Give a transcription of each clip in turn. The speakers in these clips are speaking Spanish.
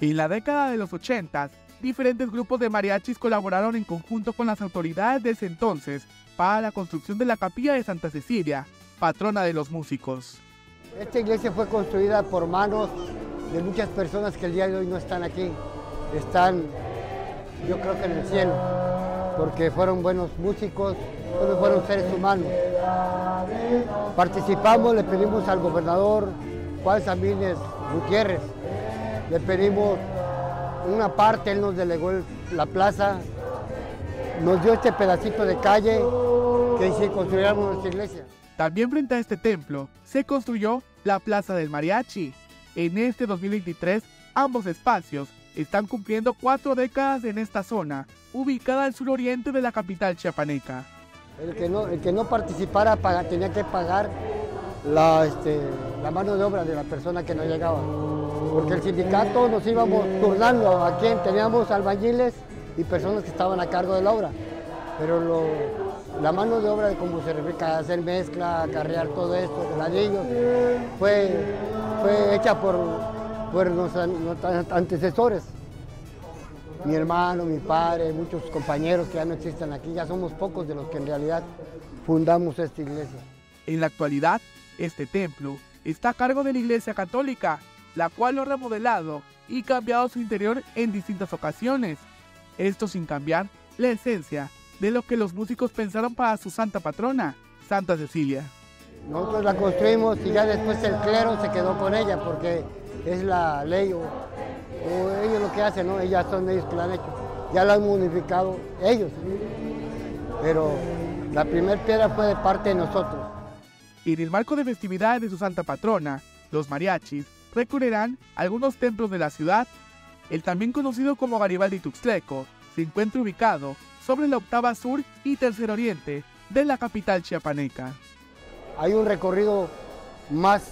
En la década de los 80, diferentes grupos de mariachis colaboraron en conjunto con las autoridades de ese entonces para la construcción de la capilla de Santa Cecilia, patrona de los músicos. Esta iglesia fue construida por manos de muchas personas que el día de hoy no están aquí. Están, yo creo que en el cielo, porque fueron buenos músicos, fueron seres humanos. Participamos, le pedimos al gobernador Juan Samínez Gutiérrez, le pedimos una parte, él nos delegó la plaza, nos dio este pedacito de calle que si construyéramos nuestra iglesia. También frente a este templo se construyó la Plaza del Mariachi. En este 2023, ambos espacios están cumpliendo cuatro décadas en esta zona, ubicada al suroriente de la capital chiapaneca. El que no, el que no participara tenía que pagar la, este, la mano de obra de la persona que no llegaba. Porque el sindicato nos íbamos turnando a quien teníamos albañiles y personas que estaban a cargo de la obra. Pero la mano de obra de cómo se refiere a hacer mezcla, carrear todo esto, ladrillos, fue, fue hecha por, por nuestros antecesores. Mi hermano, mi padre, muchos compañeros que ya no existen aquí, ya somos pocos de los que en realidad fundamos esta iglesia. En la actualidad, este templo está a cargo de la Iglesia Católica, la cual lo ha remodelado y cambiado su interior en distintas ocasiones. Esto sin cambiar la esencia de lo que los músicos pensaron para su santa patrona, Santa Cecilia. Nosotros la construimos y ya después el clero se quedó con ella porque es la ley o, ellos lo que hacen, ¿no? Ellas son ellos que la han hecho. Ya la han modificado ellos. Pero la primera piedra fue de parte de nosotros. En el marco de festividades de su santa patrona, los mariachis recurrirán a algunos templos de la ciudad. El también conocido como Garibaldi Tuxtleco se encuentra ubicado sobre la octava sur y tercer oriente de la capital chiapaneca. Hay un recorrido más,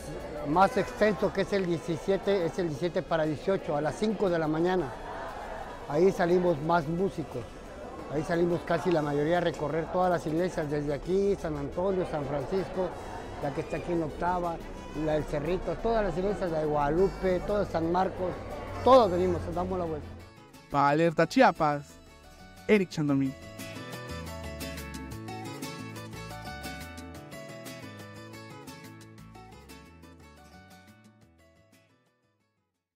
más extenso que es el 17, es el 17 para 18, a las 5 de la mañana. Ahí salimos más músicos. Ahí salimos casi la mayoría a recorrer todas las iglesias, desde aquí, San Antonio, San Francisco, la que está aquí en octava, la del Cerrito, todas las iglesias de Guadalupe, todas San Marcos, todos venimos, damos la vuelta. Para Alerta Chiapas, Eric Chandomí.